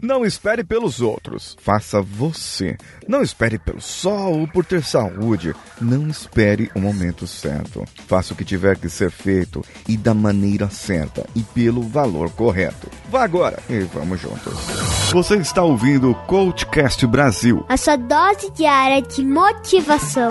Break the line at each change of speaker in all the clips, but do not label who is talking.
Não espere pelos outros, faça você. Não espere pelo sol ou por ter saúde. Não espere o momento certo. Faça o que tiver que ser feito e da maneira certa e pelo valor correto. Vá agora e vamos juntos. Você está ouvindo o Coachcast Brasil.
A sua dose diária de motivação.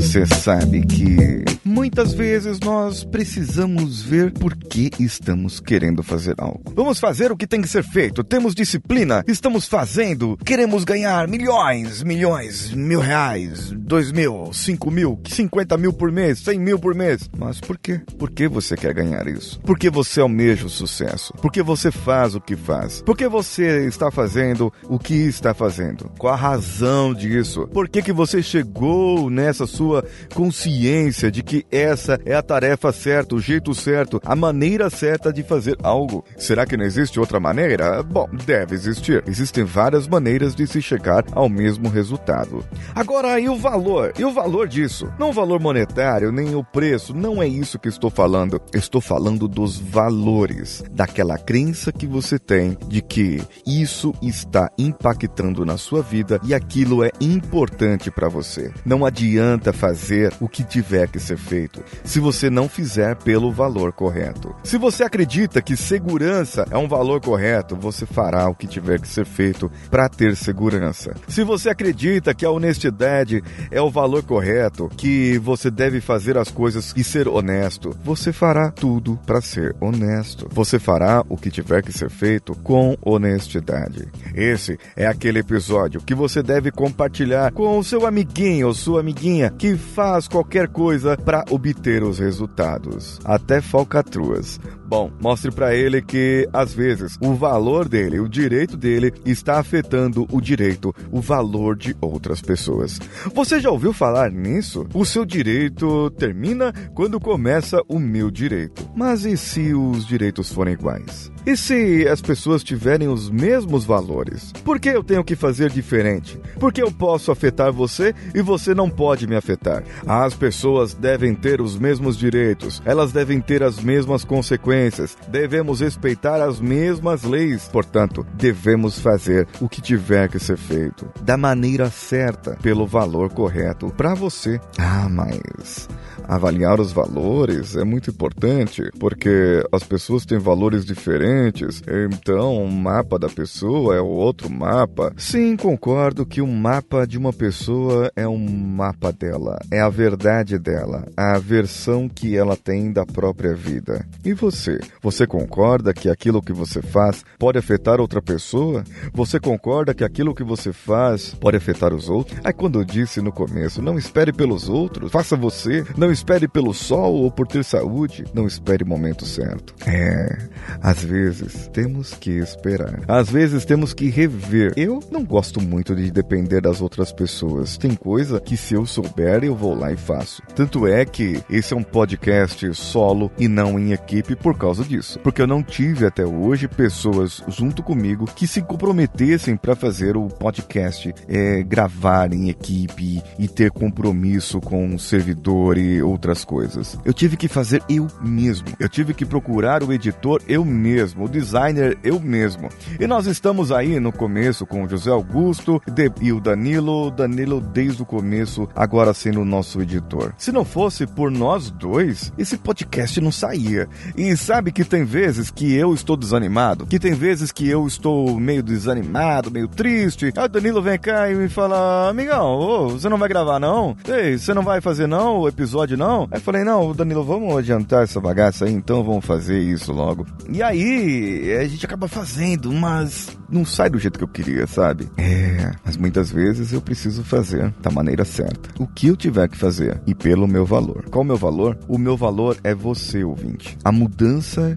Você sabe que muitas vezes nós precisamos ver por que estamos querendo fazer algo. Vamos fazer o que tem que ser feito, temos disciplina, estamos fazendo, queremos ganhar milhões, milhões, mil reais, dois mil, cinco mil, cinquenta mil por mês, cem mil por mês. Mas por quê? Por que você quer ganhar isso? Por que você almeja o sucesso? Por que você faz o que faz? Por que você está fazendo o que está fazendo? Qual a razão disso? Por que, que você chegou nessa sua sua consciência de que essa é a tarefa certa, o jeito certo, a maneira certa de fazer algo. Será que não existe outra maneira? Bom, deve existir. Existem várias maneiras de se chegar ao mesmo resultado. Agora, e o valor? E o valor disso? Não o valor monetário, nem o preço, não é isso que estou falando. Estou falando dos valores, daquela crença que você tem de que isso está impactando na sua vida e aquilo é importante para você. Não adianta fazer o que tiver que ser feito, se você não fizer pelo valor correto. Se você acredita que segurança é um valor correto, você fará o que tiver que ser feito para ter segurança. Se você acredita que a honestidade é o valor correto, que você deve fazer as coisas e ser honesto, você fará tudo para ser honesto. Você fará o que tiver que ser feito com honestidade. Esse é aquele episódio que você deve compartilhar com o seu amiguinho ou sua amiguinha que faz qualquer coisa para obter os resultados, até falcatruas. Bom, mostre para ele que às vezes o valor dele, o direito dele está afetando o direito, o valor de outras pessoas. Você já ouviu falar nisso? O seu direito termina quando começa o meu direito. Mas e se os direitos forem iguais? E se as pessoas tiverem os mesmos valores? Por que eu tenho que fazer diferente? Porque eu posso afetar você e você não pode me afetar. As pessoas devem ter os mesmos direitos, elas devem ter as mesmas consequências, devemos respeitar as mesmas leis. Portanto, devemos fazer o que tiver que ser feito da maneira certa, pelo valor correto para você. Ah, mas avaliar os valores é muito importante, porque as pessoas têm valores diferentes, então o mapa da pessoa é outro mapa. Sim, concordo que o mapa de uma pessoa é um mapa dela, é a verdade dela, a versão que ela tem da própria vida. E você? Você concorda que aquilo que você faz pode afetar outra pessoa? Você concorda que aquilo que você faz pode afetar os outros? Aí quando eu disse no começo, não espere pelos outros, faça você, não espere pelo sol ou por ter saúde, não espere o momento certo. É, às vezes temos que esperar. Às vezes temos que rever. Eu não gosto muito de depender das outras pessoas. Tem coisa que se eu souber, eu vou lá e faço. Tanto é que esse é um podcast solo e não em equipe por causa disso. Porque eu não tive até hoje pessoas junto comigo que se comprometessem para fazer o podcast, é, gravar em equipe e ter compromisso com o servidor e outras coisas. Eu tive que fazer eu mesmo. Eu tive que procurar o editor eu mesmo, o designer eu mesmo. E nós estamos aí no começo com o José Augusto e o Danilo, Danilo desde o começo, agora sendo o nosso editor. Se não fosse por nós dois, esse podcast não saía. E sabe que tem vezes que eu estou desanimado, que tem vezes que eu estou meio desanimado, meio triste. Aí o Danilo vem cá e me fala: Amigão, ô, você não vai gravar não? Ei, você não vai fazer não o episódio não? Aí eu falei: Não, Danilo, vamos adiantar essa bagaça aí, então vamos fazer isso logo. E aí a gente acaba fazendo, mas não sai do jeito que eu queria, sabe? É, mas muitas vezes eu preciso fazer da maneira certa. O que eu tiver que fazer e pelo meu valor. Qual o meu valor? O meu valor é você, ouvinte. A mudança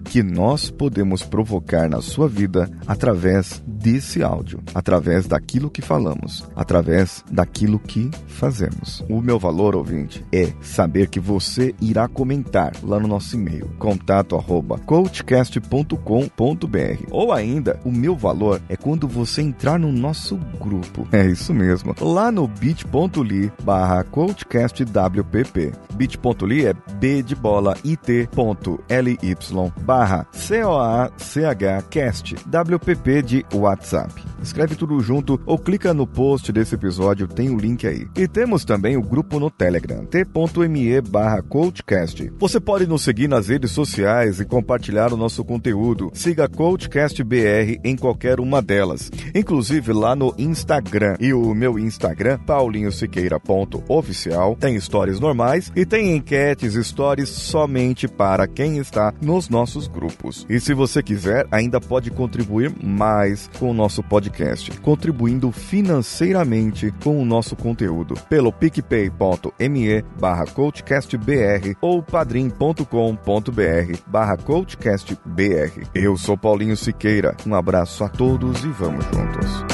que nós podemos provocar na sua vida através desse áudio, através daquilo que falamos, através daquilo que fazemos. O meu valor, ouvinte, é saber que você irá comentar lá no nosso e-mail, contato arroba coachcast.com.br. Ou ainda, o meu valor é quando você entrar no nosso grupo. É isso mesmo. Lá no bit.ly barra coachcastwpp. bit.ly é b de bola it.ly barra c-o-a-c-h cast wpp de WhatsApp. Escreve tudo junto ou clica no post desse episódio, tem o link aí. E temos também o grupo no Telegram, t.me barra coachcast. Você pode nos seguir nas redes sociais e compartilhar o nosso conteúdo. Siga CoachCastBR em qualquer uma delas, inclusive lá no Instagram. E o meu Instagram, paulinhosiqueira.oficial, tem stories normais e tem enquetes, stories somente para quem está nos nossos grupos. E se você quiser, ainda pode contribuir mais com o nosso podcast, contribuindo financeiramente com o nosso conteúdo pelo picpay.me barra coachcastbr ou padrim.com.br barra coachcastbr. Eu sou Paulinho Siqueira, um abraço a todos e vamos juntos.